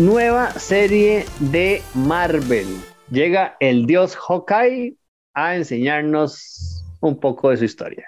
Nueva serie de Marvel. Llega el dios Hawkeye a enseñarnos un poco de su historia.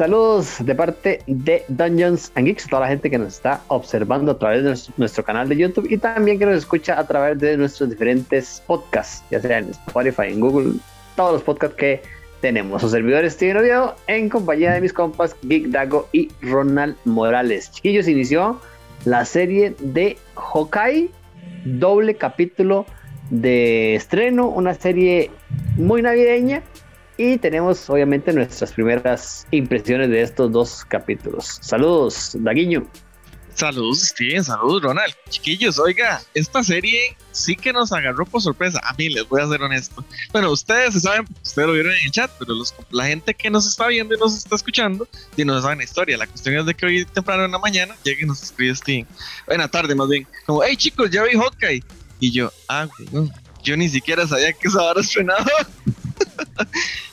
Saludos de parte de Dungeons and Geeks, toda la gente que nos está observando a través de nuestro, canal de YouTube y también que nos escucha a través de nuestros diferentes podcasts, ya sea en Spotify, en Google, todos los podcasts que tenemos. Los servidores Steven Oviedo en compañía de mis compas Geek Dago y Ronald Morales. Chiquillos, inició la serie de Hawkeye, doble capítulo de estreno, una serie muy navideña y tenemos obviamente nuestras primeras impresiones de estos dos capítulos. Saludos, Daguiño. Saludos, Steven. Saludos, Ronald. Chiquillos, oiga, esta serie sí que nos agarró por sorpresa. A mí les voy a ser honesto. Bueno, ustedes saben, ustedes lo vieron en el chat, pero la gente que nos está viendo y nos está escuchando, y no saben la historia. La cuestión es de que hoy temprano en la mañana llegue y nos escribe Steven. Buena tarde, más bien. Como, hey chicos, ya vi Hawkeye. Y yo, ah, yo ni siquiera sabía que esa hora estrenado.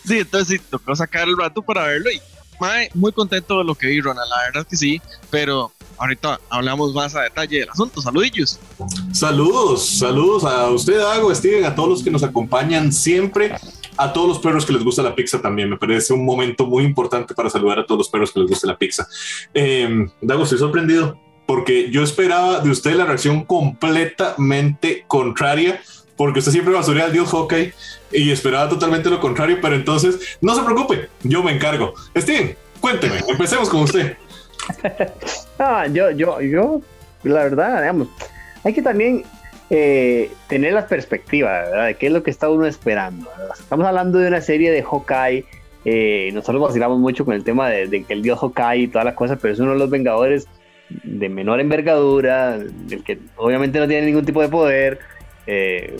Sí, entonces sí, tocó sacar el rato para verlo y muy contento de lo que vi, Ronald, la verdad es que sí, pero ahorita hablamos más a detalle del asunto. Saludillos. Saludos, saludos a usted, Dago, Steven, a todos los que nos acompañan siempre, a todos los perros que les gusta la pizza también. Me parece un momento muy importante para saludar a todos los perros que les gusta la pizza. Eh, Dago, estoy sorprendido porque yo esperaba de usted la reacción completamente contraria porque usted siempre basurea al dios hockey y esperaba totalmente lo contrario, pero entonces no se preocupe, yo me encargo. Steven, cuénteme, empecemos con usted. ah, yo, yo, yo, la verdad, digamos, hay que también eh, tener la perspectiva. De qué es lo que está uno esperando. Estamos hablando de una serie de Hawkeye. Eh, nosotros vacilamos mucho con el tema de, que el dios Hawkeye y todas las cosas, pero es uno de los Vengadores de menor envergadura, del que obviamente no tiene ningún tipo de poder eh,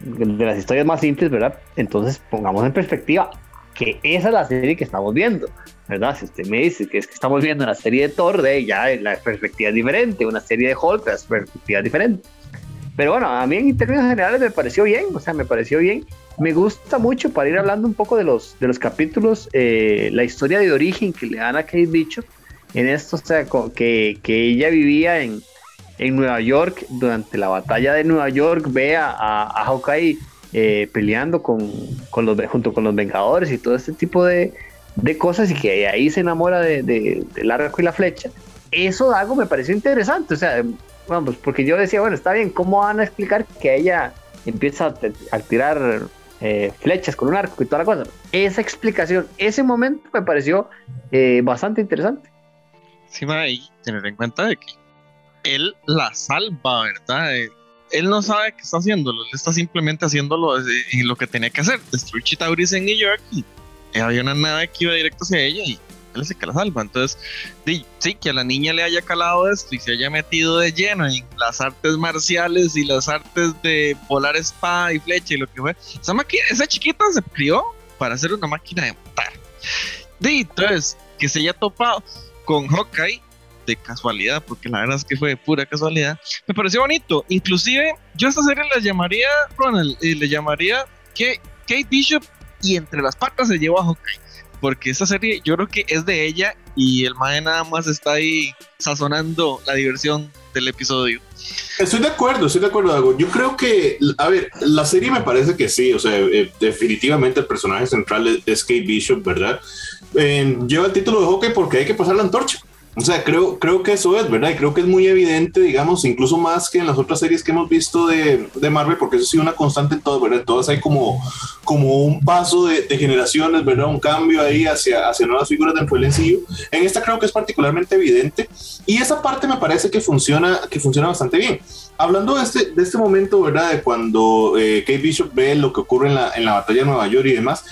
de las historias más simples, ¿verdad? Entonces pongamos en perspectiva que esa es la serie que estamos viendo, ¿verdad? Si usted me dice que es que estamos viendo una serie de Thor, de ya la perspectiva es diferente, una serie de Hulk, la perspectiva es diferente. Pero bueno, a mí en términos generales me pareció bien, o sea, me pareció bien. Me gusta mucho para ir hablando un poco de los, de los capítulos, eh, la historia de origen que le dan a Kate Bicho en esto, o sea, que, que ella vivía en, en Nueva York, durante la batalla de Nueva York, ve a, Hawkeye eh, peleando con, con, los, junto con los Vengadores y todo este tipo de, de cosas y que ahí se enamora de, de, del arco y la flecha. Eso algo me pareció interesante, o sea, vamos, porque yo decía, bueno, está bien, ¿cómo van a explicar que ella empieza a, tirar eh, flechas con un arco y toda la cosa? Esa explicación, ese momento me pareció eh, bastante interesante. Sí, y tener en cuenta de que él la salva, ¿verdad? Eh, él no sabe qué está haciéndolo, él está simplemente haciéndolo en lo que tenía que hacer, destruir Chitauris en New York y había una nave que iba directo hacia ella y él es el que la salva. Entonces, sí, que a la niña le haya calado esto y se haya metido de lleno en las artes marciales y las artes de volar espada y flecha y lo que fue. Esa, esa chiquita se crió para ser una máquina de matar. Entonces, que se haya topado con Hawkeye de casualidad, porque la verdad es que fue pura casualidad, me pareció bonito. Inclusive, yo a esta serie le llamaría, Ronald, y le llamaría que Kate Bishop y entre las patas se llevó a Hawkeye. Porque esta serie yo creo que es de ella y el mae nada más está ahí sazonando la diversión del episodio. Estoy de acuerdo, estoy de acuerdo, Yo creo que, a ver, la serie me parece que sí, o sea, eh, definitivamente el personaje central es, Kate Bishop, ¿verdad? Eh, lleva el título de Hawkeye porque hay que pasar la antorcha. O sea, creo, creo que eso es, ¿verdad? Y creo que es muy evidente, digamos, incluso más que en las otras series que hemos visto de, de Marvel, porque eso sí una constante en todo, ¿verdad? todas hay como, como un paso de, de, generaciones, ¿verdad? Un cambio ahí hacia, hacia nuevas figuras del sencillo. En esta creo que es particularmente evidente y esa parte me parece que funciona, que funciona bastante bien. Hablando de este, de este momento, ¿verdad? De cuando eh, Kate Bishop ve lo que ocurre en la, en la batalla de Nueva York y demás,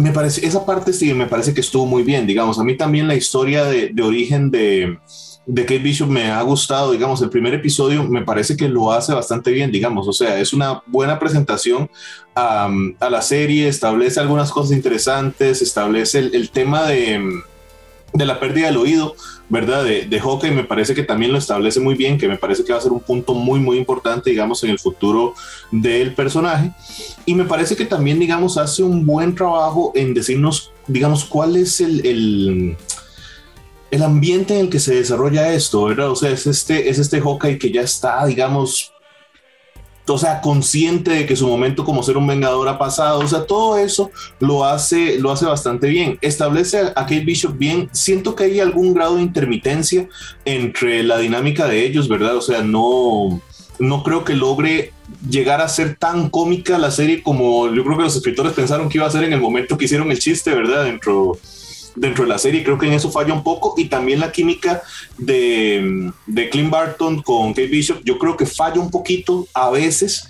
me parece, esa parte sí, me parece que estuvo muy bien, digamos, a mí también la historia de, origen de, de Kate Bishop me ha gustado, digamos, el primer episodio me parece que lo hace bastante bien, digamos, o sea, es una buena presentación a, la serie, establece algunas cosas interesantes, establece el tema de, de la pérdida del oído, ¿verdad? De, de Hawkeye me parece que también lo establece muy bien, que me parece que va a ser un punto muy, muy importante, digamos, en el futuro del personaje. Y me parece que también, digamos, hace un buen trabajo en decirnos, digamos, cuál es el, el, el ambiente en el que se desarrolla esto, ¿verdad? O sea, es este, es este Hawkeye que ya está, digamos, o sea, consciente de que su momento como ser un vengador ha pasado, o sea, todo eso lo hace, lo hace bastante bien. Establece a, Kate Bishop bien. Siento que hay algún grado de intermitencia entre la dinámica de ellos, ¿verdad? O sea, no, no creo que logre llegar a ser tan cómica la serie como yo creo que los escritores pensaron que iba a ser en el momento que hicieron el chiste, ¿verdad? Dentro dentro de la serie. Creo que en eso falla un poco. Y también la química de, de Clint Barton con Kate Bishop, yo creo que falla un poquito a veces.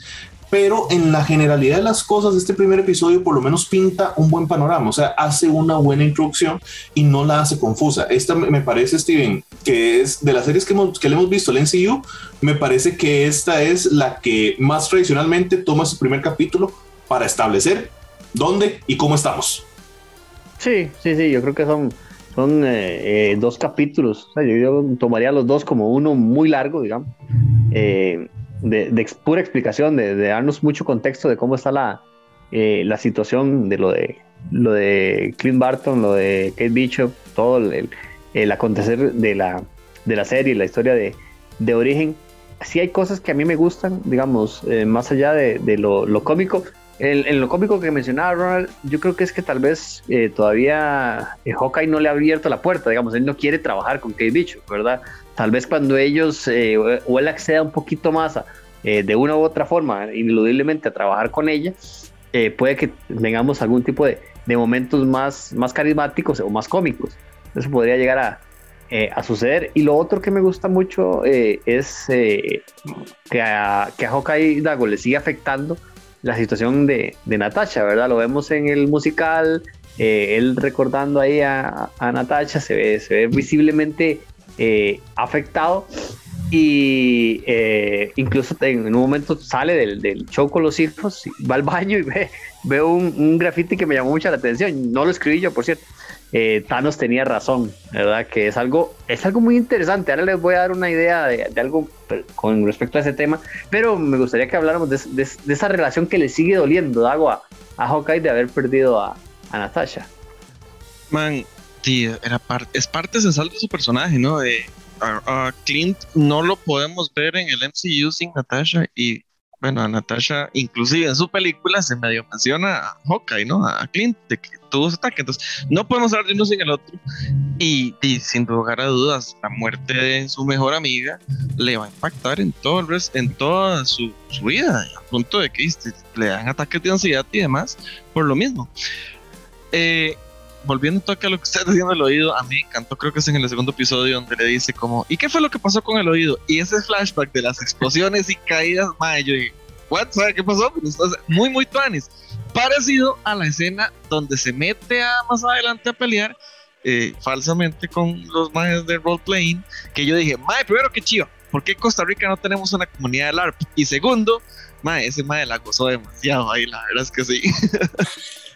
Pero en la generalidad de las cosas, este primer episodio por lo menos pinta un buen panorama, o sea, hace una buena introducción y no la hace confusa. Esta me parece, Steven, que es de las series que, hemos, que le hemos visto, el NCU, me parece que esta es la que más tradicionalmente toma su primer capítulo para establecer dónde y cómo estamos. Sí, sí, sí, yo creo que son, son eh, eh, dos capítulos. yo, tomaría los dos como uno muy largo, digamos, eh, de, pura explicación, de, darnos mucho contexto de cómo está la, la situación de lo de lo de Clint Barton, lo de Kate Bishop, todo el, acontecer de la, de la serie, la historia de, de origen. Sí hay cosas que a mí me gustan, digamos, más allá de, lo cómico, en, lo cómico que mencionaba Ronald, yo creo que es que tal vez eh, todavía eh, Hawkeye no le ha abierto la puerta, digamos, él no quiere trabajar con Kate Bishop, ¿verdad? Tal vez cuando ellos eh, o él acceda un poquito más de una u otra forma, ineludiblemente a trabajar con ella, puede que tengamos algún tipo de, de, momentos más, más carismáticos o más cómicos. Eso podría llegar a, a suceder. Y lo otro que me gusta mucho es que, a, que a Hawkeye Dago le sigue afectando la situación de, de Natasha, ¿verdad? Lo vemos en el musical, eh, él recordando ahí a, a, Natasha, se ve, se ve visiblemente eh, afectado. Y eh, incluso en, un momento sale del, del, show con los hijos, va al baño y ve, ve un, un graffiti que me llamó mucho la atención, no lo escribí yo, por cierto, eh, Thanos tenía razón, ¿verdad? Que es algo, es algo muy interesante. Ahora les voy a dar una idea de, algo con respecto a ese tema, pero me gustaría que habláramos de, esa relación que le sigue doliendo, Dago, a, a Hawkeye de haber perdido a, Natasha. Man, tío, era es parte esencial de su personaje, ¿no? Clint no lo podemos ver en el MCU sin Natasha y bueno, a Natasha, inclusive en su película se medio menciona a Hawkeye, ¿no? A Clint, de que tuvo ese ataque. Entonces, no podemos hablar de uno sin el otro. Y, sin lugar a dudas, la muerte de su mejor amiga le va a impactar en todo el en toda su, vida, a punto de que le dan ataques de ansiedad y demás por lo mismo. Eh, volviendo a lo que está diciendo el oído, a mí me encantó, creo que es en el segundo episodio donde le dice como, ¿y qué fue lo que pasó con el oído? Y ese flashback de las explosiones y caídas, madre, yo dije, ¿what? ¿Sabe qué pasó? Pues, muy, muy tuanis. Parecido a la escena donde se mete a, más adelante a pelear eh, falsamente con los majes de roleplaying, que yo dije, madre, primero que chido, ¿por qué en Costa Rica no tenemos una comunidad de LARP? Y segundo, madre, ese madre la gozó demasiado ahí, la verdad es que sí.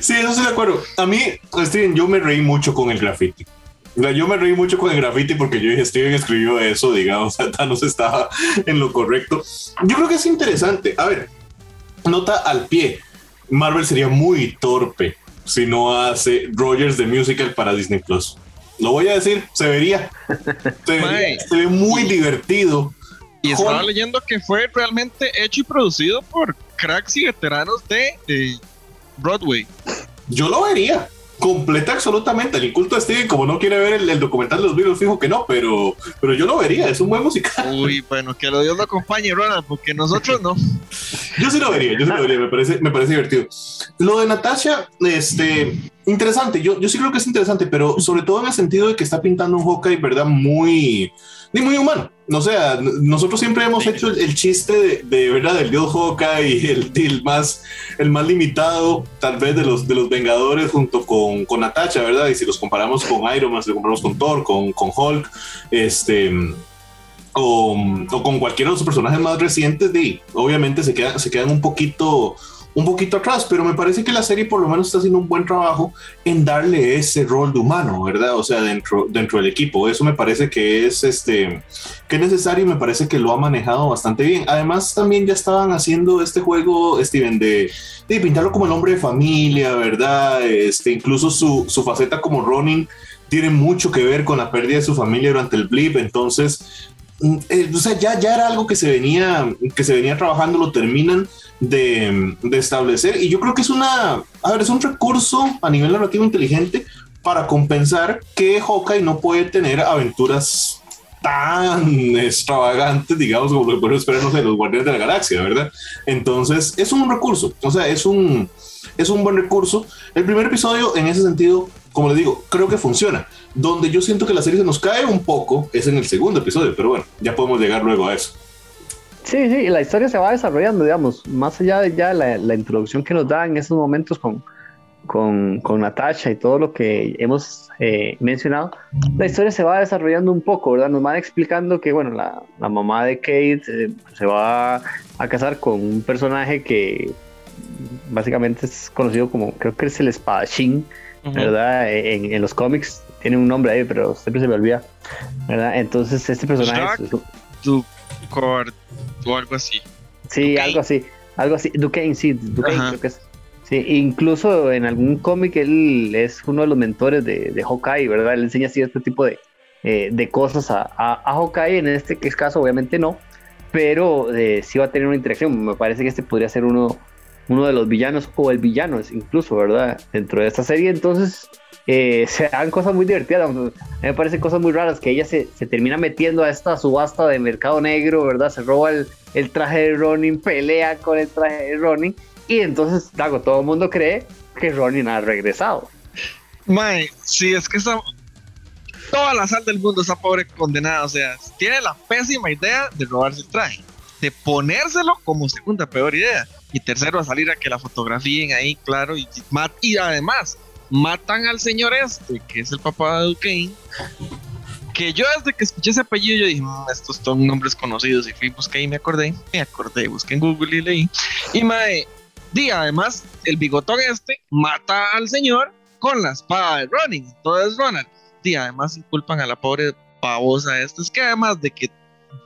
sí, eso sí de acuerdo. A mí, Steven, yo me reí mucho con el graffiti. Yo me reí mucho con el graffiti porque yo dije, Steven escribió eso, digamos, Thanos estaba en lo correcto. Yo creo que es interesante. A ver, nota al pie. Marvel sería muy torpe si no hace Rogers de Musical para Disney Plus. Lo voy a decir, se vería. Se, ve muy divertido. Y estaba leyendo que fue realmente hecho y producido por cracks y veteranos de Broadway. Yo lo vería. Completa absolutamente. El inculto de Steven, como no quiere ver el, documental de los Beatles, fijo que no, pero, pero yo lo vería. Es un buen musical. Uy, bueno, que lo Dios lo acompañe, Ronald, porque nosotros no. yo sí lo vería, yo sí lo vería. Me parece, me parece divertido. Lo de Natasha, este, interesante. Yo, yo sí creo que es interesante, pero sobre todo en el sentido de que está pintando un Hawkeye, ¿verdad? Muy ni muy humano. O sea, nosotros siempre hemos hecho el, chiste de, verdad del dios Hawkeye, el, el más el más limitado, tal vez de los de los Vengadores junto con, con Natasha, ¿verdad? Y si los comparamos con Iron Man, si los comparamos con Thor, con, con Hulk, este o, o, con cualquiera de los personajes más recientes, de, obviamente se quedan, se quedan un poquito un poquito atrás, pero me parece que la serie por lo menos está haciendo un buen trabajo en darle ese rol de humano, ¿verdad? O sea, dentro, dentro del equipo. Eso me parece que es este que es necesario y me parece que lo ha manejado bastante bien. Además, también ya estaban haciendo este juego, Steven, de, de pintarlo como el hombre de familia, ¿verdad? Este, incluso su, su faceta como Ronin tiene mucho que ver con la pérdida de su familia durante el blip. Entonces, mm, eh, o sea, ya, ya era algo que se venía, que se venía trabajando, lo terminan de, de, establecer. Y yo creo que es una, a ver, es un recurso a nivel narrativo inteligente para compensar que Hawkeye no puede tener aventuras tan extravagantes, digamos, como lo pueden esperar, no sé, los Guardianes de la Galaxia, ¿verdad? Entonces, es un recurso, o sea, es un, es un buen recurso. El primer episodio, en ese sentido, como le digo, creo que funciona. Donde yo siento que la serie se nos cae un poco es en el segundo episodio, pero bueno, ya podemos llegar luego a eso. Sí, sí, la historia se va desarrollando, digamos, más allá de ya la introducción que nos da en esos momentos con, con, con Natasha y todo lo que hemos eh, mencionado, la historia se va desarrollando un poco, ¿verdad? Nos van explicando que, bueno, la, la mamá de Kate eh, se va a casar con un personaje que básicamente es conocido como, creo que es el espadachín, uh -huh. ¿verdad? En, en, los cómics tiene un nombre ahí, pero siempre se me olvida, ¿verdad? Entonces, este personaje... Ducord o algo así. Sí, Duquesne. algo así. Algo así. Duquesne, sí, Duquesne creo que es. Sí, incluso en algún cómic él es uno de los mentores de, de Hawkeye, ¿verdad? Él enseña cierto tipo de, eh, de cosas a, a, a, Hawkeye, en este caso obviamente no, pero eh, sí va a tener una interacción. Me parece que este podría ser uno, uno de los villanos o el villano incluso, ¿verdad? Dentro de esta serie, entonces eh, se dan cosas muy divertidas. Me parecen cosas muy raras que ella se, se, termina metiendo a esta subasta de mercado negro, ¿verdad? Se roba el, el traje de Ronin, pelea con el traje de Ronin y entonces, Dago, todo el mundo cree que Ronin ha regresado. Mae, sí, es que está... toda la sal del mundo está pobre condenada. O sea, tiene la pésima idea de robarse el traje, de ponérselo como segunda peor idea. Y tercero, a salir a que la fotografíen ahí, claro. Y, y además, matan al señor este, que es el papá de Duquesne. Que yo desde que escuché ese apellido, yo dije, mmm, estos son nombres conocidos. Y fui, busqué y me acordé. Me acordé, busqué en Google y leí. Y mae, y además, el bigotón este mata al señor con la espada de Ronin. Entonces, Ronald, y además inculpan a la pobre babosa esta. Es que además de que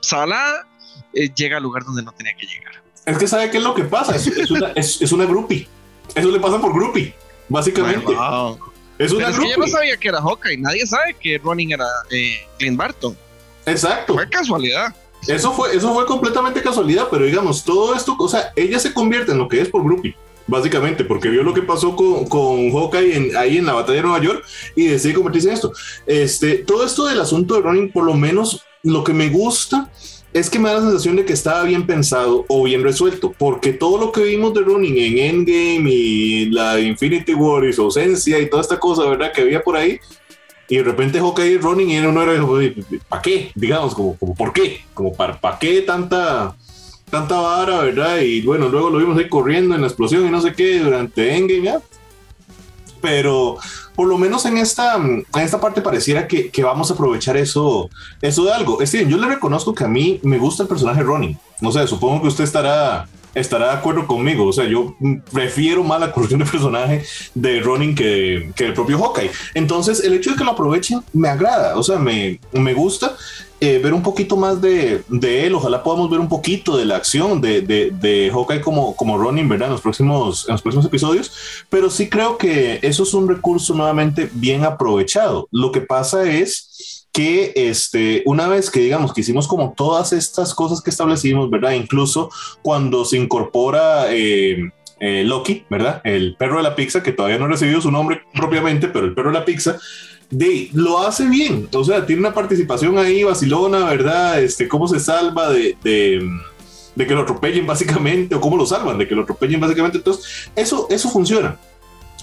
Sala eh, llega al lugar donde no tenía que llegar. Es que sabe qué es lo que pasa. Es, es una, es, es, una groupie. Eso le pasa por groupie, básicamente. Wow. Es una Pero es que yo no sabía que era Hawkeye. Nadie sabe que Ronin era eh, Clint Barton. Exacto. Fue casualidad. Eso fue, eso fue completamente casualidad, pero digamos, todo esto, o sea, ella se convierte en lo que es por Groupie, básicamente, porque vio lo que pasó con, con Hawkeye en, ahí en la batalla de Nueva York y decide convertirse en esto. Este, todo esto del asunto de Running, por lo menos lo que me gusta es que me da la sensación de que estaba bien pensado o bien resuelto, porque todo lo que vimos de Running en Endgame y la Infinity War y su ausencia y toda esta cosa, ¿verdad? Que había por ahí, y de repente Hawkeye running y uno era ¿para qué? Digamos, como, como ¿por qué? Como para, ¿para qué tanta tanta vara, verdad? Y bueno, luego lo vimos ahí corriendo en la explosión y no sé qué durante Endgame, ¿ya? Pero por lo menos en esta, en esta parte pareciera que, que, vamos a aprovechar eso, eso de algo. Steven, yo le reconozco que a mí me gusta el personaje Ronin. No sé, supongo que usted estará estará de acuerdo conmigo. O sea, yo prefiero más la construcción de personaje de Ronin que, que el propio Hawkeye. Entonces, el hecho de que lo aprovechen me agrada. O sea, me, me gusta. Eh, ver un poquito más de, de, él, ojalá podamos ver un poquito de la acción de, de, de Hawkeye como, como Ronin, ¿verdad? En los, próximos, en los próximos episodios, pero sí creo que eso es un recurso nuevamente bien aprovechado. Lo que pasa es que este, una vez que digamos que hicimos como todas estas cosas que establecimos, ¿verdad? Incluso cuando se incorpora eh, eh, Loki, ¿verdad? El perro de la pizza, que todavía no ha recibido su nombre propiamente, pero el perro de la pizza, de, lo hace bien, o sea, tiene una participación ahí vacilona, ¿verdad? Este, cómo se salva de, de, de que lo atropellen básicamente, o cómo lo salvan de que lo atropellen básicamente, entonces eso, eso funciona.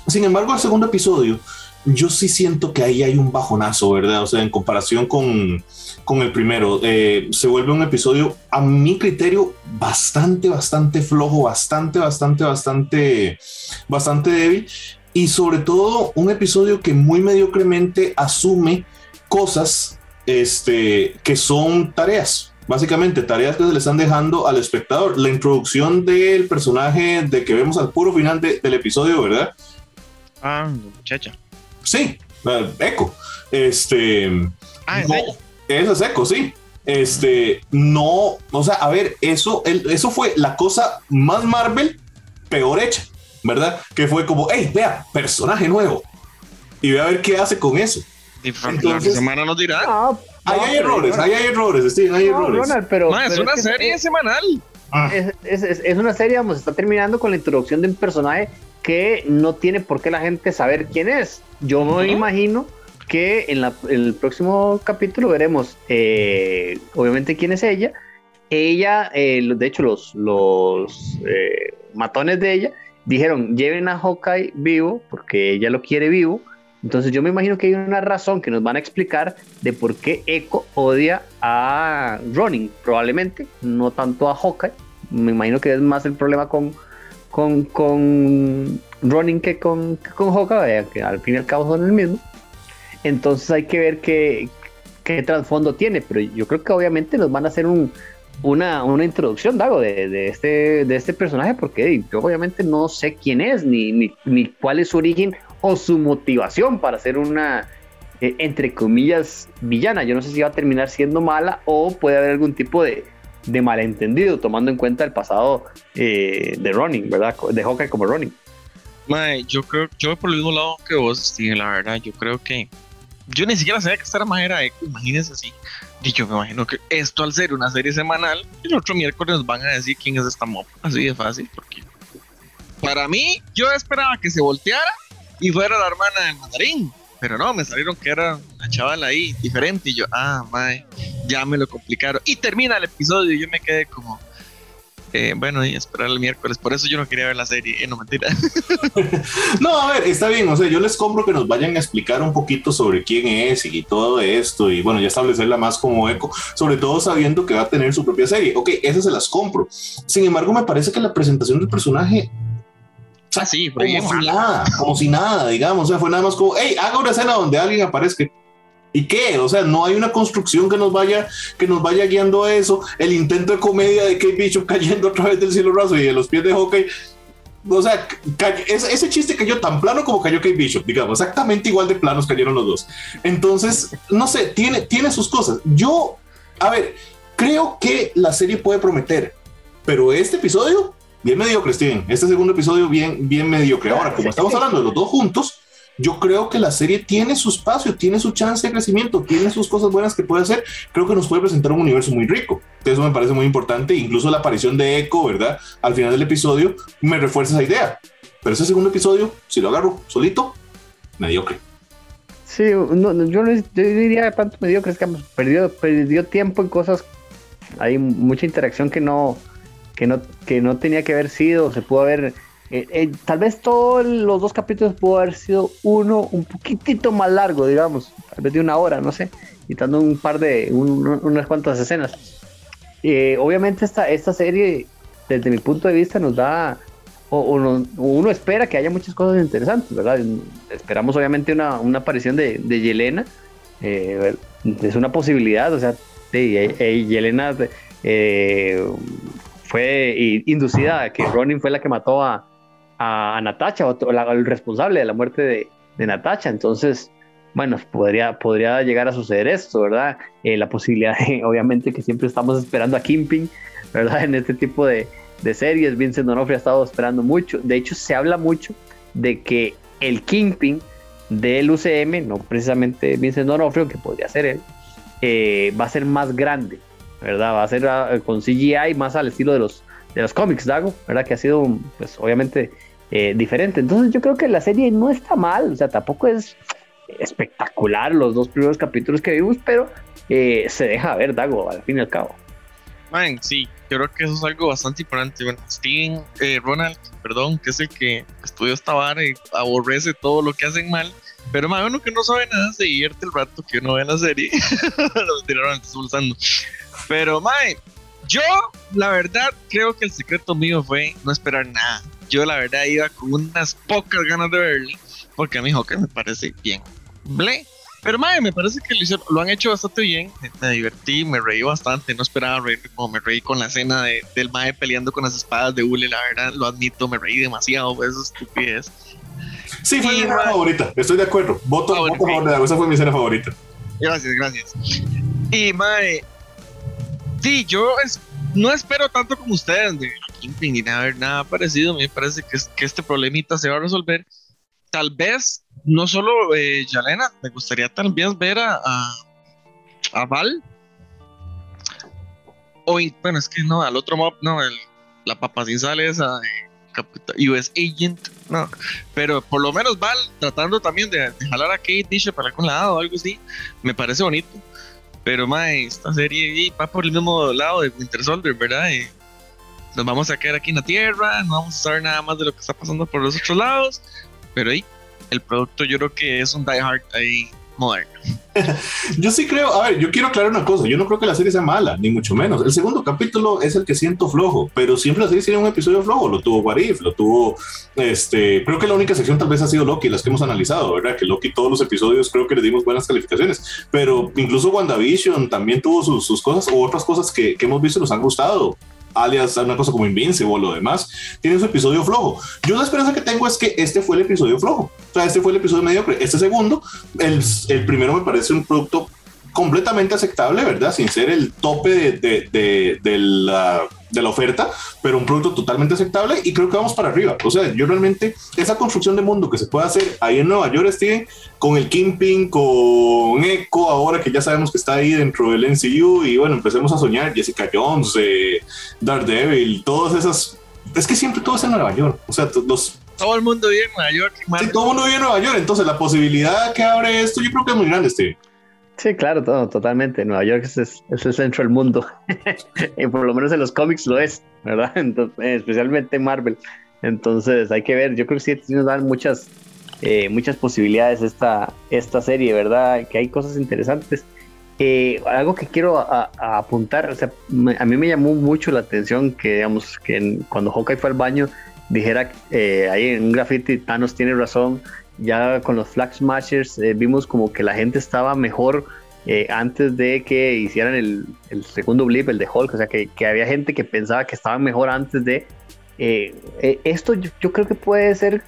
Sin embargo, el segundo episodio, yo sí siento que ahí hay un bajonazo, ¿verdad? O sea, en comparación con, con el primero, eh, se vuelve un episodio, a mi criterio, bastante, bastante flojo, bastante, bastante, bastante, bastante débil. Y sobre todo, un episodio que muy mediocremente asume cosas este, que son tareas. Básicamente, tareas que se le están dejando al espectador. La introducción del personaje de que vemos al puro final del episodio, ¿verdad? Ah, muchacha. Sí, Echo. Este. Ah, no, esa es Echo, sí. Este, no, o sea, a ver, eso, eso fue la cosa más Marvel peor hecha, ¿verdad? Que fue como, hey, vea, personaje nuevo. Y ve a ver qué hace con eso. Entonces, la semana nos dirá. Ah, ahí hay errores, ahí hay errores, sí, hay errores. pero, es una serie semanal. Ah. Es, es, es, una serie, vamos, está terminando con la introducción de un personaje que no tiene por qué la gente saber quién es. Yo me imagino que en, el próximo capítulo veremos, eh, obviamente, quién es ella. Ella, eh, de hecho, los, los eh, matones de ella dijeron, lleven a Hawkeye vivo, porque ella lo quiere vivo. Entonces yo me imagino que hay una razón que nos van a explicar de por qué Echo odia a Ronin, probablemente, no tanto a Hawkeye. Me imagino que es más el problema con, con, con Ronin que con, con Hawkeye, que al fin y al cabo son el mismo. Entonces hay que ver qué, qué trasfondo tiene, pero yo creo que obviamente nos van a hacer un, una, una introducción, Dago, de, de, este, de este personaje, porque yo obviamente no sé quién es, ni, ni, ni cuál es su origen o su motivación para ser una, eh, entre comillas, villana. Yo no sé si va a terminar siendo mala o puede haber algún tipo de, de malentendido, tomando en cuenta el pasado eh, de Ronin, ¿verdad? De Hawkeye como Ronin. yo creo, yo por el mismo lado que vos, Steven, la verdad. Yo creo que yo ni siquiera sabía que esta era era Echo, imagínense así. Y yo me imagino que esto al ser una serie semanal, el otro miércoles nos van a decir quién es esta mob. Así de fácil, porque para mí, yo esperaba que se volteara y fuera la hermana del mandarín. Pero no, me salieron que era una chavala ahí diferente. Y yo, ah, mae, ya me lo complicaron. Y termina el episodio y yo me quedé como, eh, bueno, y esperar el miércoles. Por eso yo no quería ver la serie. Eh, no, mentira. no, a ver, está bien. O sea, yo les compro que nos vayan a explicar un poquito sobre quién es y todo esto. Y bueno, ya establecerla más como eco, sobre todo sabiendo que va a tener su propia serie. Ok, esas se las compro. Sin embargo, me parece que la presentación del personaje Ah, sí, como si nada, como si nada, digamos. O sea, fue nada más como, hey, haga una escena donde alguien aparezca. ¿Y qué? O sea, no hay una construcción que nos vaya, que nos vaya guiando a eso. El intento de comedia de Kate Bishop cayendo a través del cielo raso y de los pies de hockey. O sea, ese, chiste cayó tan plano como cayó Kate Bishop, digamos, exactamente igual de planos cayeron los dos. Entonces, no sé, tiene, tiene sus cosas. Yo, a ver, creo que la serie puede prometer, pero este episodio, bien mediocre, Steven. Este segundo episodio, bien, bien mediocre. Ahora, como estamos hablando de los dos juntos, yo creo que la serie tiene su espacio, tiene su chance de crecimiento, tiene sus cosas buenas que puede hacer. Creo que nos puede presentar un universo muy rico. Eso me parece muy importante. Incluso la aparición de Echo, ¿verdad? Al final del episodio me refuerza esa idea. Pero ese segundo episodio, si lo agarro solito, mediocre. Sí, no, yo, diría tanto mediocre, es que perdió, perdió tiempo en cosas. Hay mucha interacción que no, que no, que no tenía que haber sido, se pudo haber eh, eh, tal vez todos los dos capítulos pudo haber sido uno un poquitito más largo, digamos, tal vez de una hora, no sé, quitando un par de, unas cuantas escenas. Eh, obviamente esta, esta serie, desde mi punto de vista, nos da, o, uno espera que haya muchas cosas interesantes, ¿verdad? Esperamos obviamente una, aparición de, de Yelena, es una posibilidad, o sea, Yelena fue inducida que Ronin fue la que mató a, a, Natacha, o, el responsable de la muerte de, de Natacha. Entonces, bueno, podría, podría llegar a suceder esto, ¿verdad? Eh, la posibilidad, obviamente, que siempre estamos esperando a Kimping, ¿verdad? En este tipo de, de series, Vincent Donofrio ha estado esperando mucho. De hecho, se habla mucho de que el Kingpin del UCM, no precisamente Vincent Donofrio, que podría ser él, eh, va a ser más grande, ¿verdad? Va a ser ah, con CGI más al estilo de los, de los cómics, Dago, ¿verdad? Que ha sido, pues, obviamente, eh, diferente. Entonces yo creo que la serie no está mal, o sea, tampoco es espectacular los dos primeros capítulos que vimos, pero eh, se deja ver, Dago, al fin y al cabo. Man, sí, creo que eso es algo bastante importante. Bueno, Steven, eh, Ronald, perdón, que es el que estudió esta vara y aborrece todo lo que hacen mal. Pero más uno que no sabe nada se divierte el rato que uno ve la serie. lo tiraron expulsando. Pero, mae, yo, la verdad, creo que el secreto mío fue no esperar nada yo la verdad iba con unas pocas ganas de verle, porque a mi hockey me parece bien. Ble. Pero mae, me parece que lo, lo, han hecho bastante bien. Me divertí, me reí bastante. No esperaba reírme como me reí con la escena de, del mae peleando con las espadas de Ule. La verdad, lo admito, me reí demasiado. Pues, eso estupidez. Sí, fue mi escena favorita. Estoy de acuerdo. Voto, a favor Esa fue mi escena favorita. Gracias, gracias. Y mae, sí, yo es, no espero tanto como ustedes de Kingpin ni nada, parecido. Me parece que, que este problemita se va a resolver. Tal vez no solo eh, Yalena, me gustaría también ver a, a, Val. O, bueno, es que no, al otro mob, no, el, la papa sin sal esa, US Agent, no. Pero por lo menos Val tratando también de, jalar a Kate Bishop para algún lado o algo así, me parece bonito. Pero, mae, esta serie va por el mismo lado de Winter Soldier, ¿verdad? Nos vamos a quedar aquí en la Tierra, no vamos a saber nada más de lo que está pasando por los otros lados. Pero ahí, el producto yo creo que es un Die Hard ahí moderno. yo sí creo, a ver, yo quiero aclarar una cosa, yo no creo que la serie sea mala, ni mucho menos. El segundo capítulo es el que siento flojo, pero siempre la serie tiene un episodio flojo, lo tuvo Warif, lo tuvo, este, creo que la única sección tal vez ha sido Loki, las que hemos analizado, ¿verdad? Que Loki todos los episodios creo que le dimos buenas calificaciones, pero incluso WandaVision también tuvo sus, cosas o otras cosas que, que hemos visto y nos han gustado alias una cosa como Invincible o lo demás, tiene su episodio flojo. Yo la esperanza que tengo es que este fue el episodio flojo. O sea, este fue el episodio mediocre. Este segundo, el, el primero me parece un producto completamente aceptable, ¿verdad? Sin ser el tope de, de, de, la de la oferta, pero un producto totalmente aceptable y creo que vamos para arriba. O sea, yo realmente, esa construcción de mundo que se puede hacer ahí en Nueva York, con el Kingpin, con ahora que ya sabemos que está ahí dentro del NCU y bueno, empecemos a soñar, Jessica Jones, eh, Daredevil, todas esas... Es que siempre todo es en Nueva York. O sea, los, todo el mundo vive en Nueva York. Sí, todo el mundo vive en Nueva York. Entonces, la posibilidad que abre esto, yo creo que es muy grande, Steven. Sí, claro, todo, totalmente. Nueva York es, el centro del mundo. y por lo menos en los cómics lo es, ¿verdad? especialmente en Marvel. Entonces hay que ver, yo creo que sí nos dan muchas, eh, muchas posibilidades esta, esta serie, ¿verdad? Que hay cosas interesantes. Eh, algo que quiero apuntar, o sea, a mí me llamó mucho la atención que, digamos, que cuando Hawkeye fue al baño, dijera eh, ahí en un graffiti, Thanos tiene razón, ya con los Flag Smashers eh, vimos como que la gente estaba mejor antes de que hicieran el, segundo blip, el de Hulk, o sea que, había gente que pensaba que estaban mejor antes de... Esto yo, creo que puede ser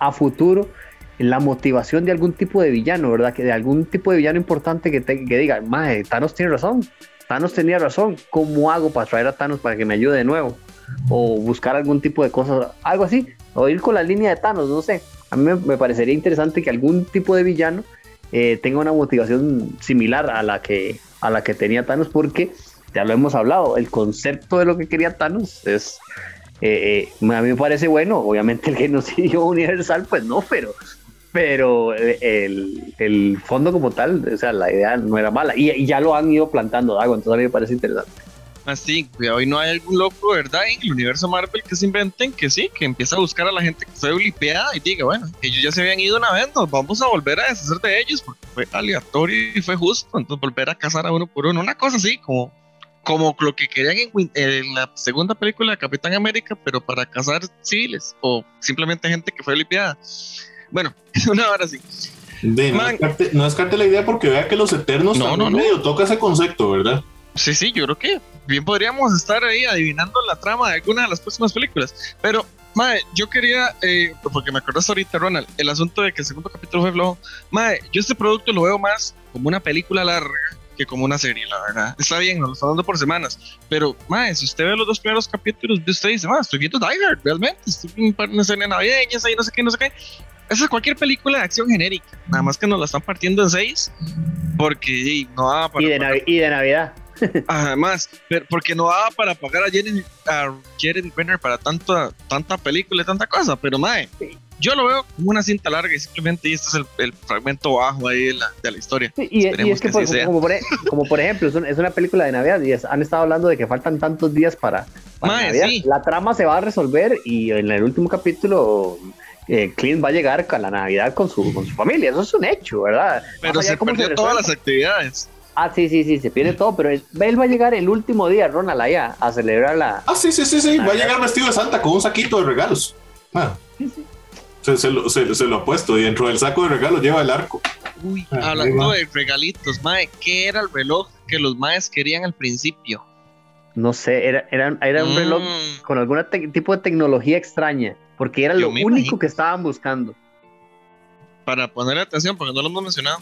a futuro la motivación de algún tipo de villano, ¿verdad? Que de algún tipo de villano importante que, que diga, madre, Thanos tiene razón, Thanos tenía razón, ¿cómo hago para traer a Thanos para que me ayude de nuevo? O buscar algún tipo de cosas, algo así, o ir con la línea de Thanos, no sé a mí me, parecería interesante que algún tipo de villano eh, tenga una motivación similar a la que a la que tenía Thanos porque ya lo hemos hablado el concepto de lo que quería Thanos es eh, eh, a mí me parece bueno obviamente el genocidio universal pues no pero pero el, el, fondo como tal o sea la idea no era mala y, ya lo han ido plantando algo entonces a mí me parece interesante Así, hoy no hay algún loco, ¿verdad? En el universo Marvel que se inventen que sí, que empieza a buscar a la gente que fue blipeada y diga, bueno, ellos ya se habían ido una vez, nos vamos a volver a deshacer de ellos porque fue aleatorio y fue justo, entonces volver a cazar a uno por uno, una cosa así, como, como lo que querían en, la segunda película de Capitán América, pero para cazar civiles o simplemente gente que fue blipeada. Bueno, una hora así. no, descarte, la idea porque vea que los eternos no, no, no. medio toca ese concepto, ¿verdad? Sí, sí, yo creo que bien podríamos estar ahí adivinando la trama de alguna de las próximas películas. Pero, Mae, yo quería, eh, porque me acordaste ahorita, Ronald, el asunto de que el segundo capítulo fue flojo. Mae, yo este producto lo veo más como una película larga que como una serie, la verdad. Está bien, nos lo está dando por semanas. Pero, Mae, si usted ve los dos primeros capítulos, usted dice, Mae, estoy viendo Die Hard, realmente. Estoy viendo una escena navideña, ahí no sé qué, no sé qué. Esa es cualquier película de acción genérica. Nada más que nos la están partiendo en seis. Porque no va para. Y de, y de Navidad. Además, porque no daba para pagar a Jeremy, a Jeremy Renner para tanta, tanta película y tanta cosa, pero mae, yo lo veo como una cinta larga y simplemente este es el, fragmento bajo ahí de la, de la historia. y, es que, como, por, e, como, por, ejemplo, es, una película de Navidad y han estado hablando de que faltan tantos días para, La trama se va a resolver y en el último capítulo eh, Clint va a llegar a la Navidad con su, con su familia. Eso es un hecho, ¿verdad? Pero se perdió todas las actividades. Ah, sí, sí, sí, se pierde todo, pero él va a llegar el último día, Ronald, allá, a celebrar la. Ah, sí, sí, sí, sí, va a llegar vestido de Santa con un saquito de regalos. Ah. Se, lo, se, lo, ha puesto y dentro del saco de regalos lleva el arco. Uy, hablando de regalitos, mae, ¿qué era el reloj que los maes querían al principio? No sé, era, era, era un reloj Mm. con algún tipo de tecnología extraña, porque era Yo lo único imagino. que estaban buscando. Para ponerle atención, porque no lo hemos mencionado.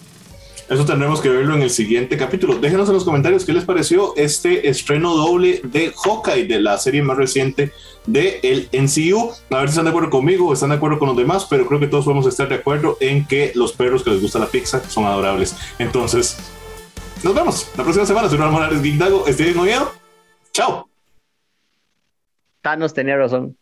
Eso tendremos que verlo en el siguiente capítulo. Déjenos en los comentarios qué les pareció este estreno doble de Hawkeye, de la serie más reciente de el MCU. A ver si están de acuerdo conmigo o están de acuerdo con los demás, pero creo que todos podemos estar de acuerdo en que los perros que les gusta la pizza son adorables. Entonces, nos vemos la próxima semana. Soy Ronald Morales Geek Dago. Steven Oviedo. Chao. Thanos tenía razón.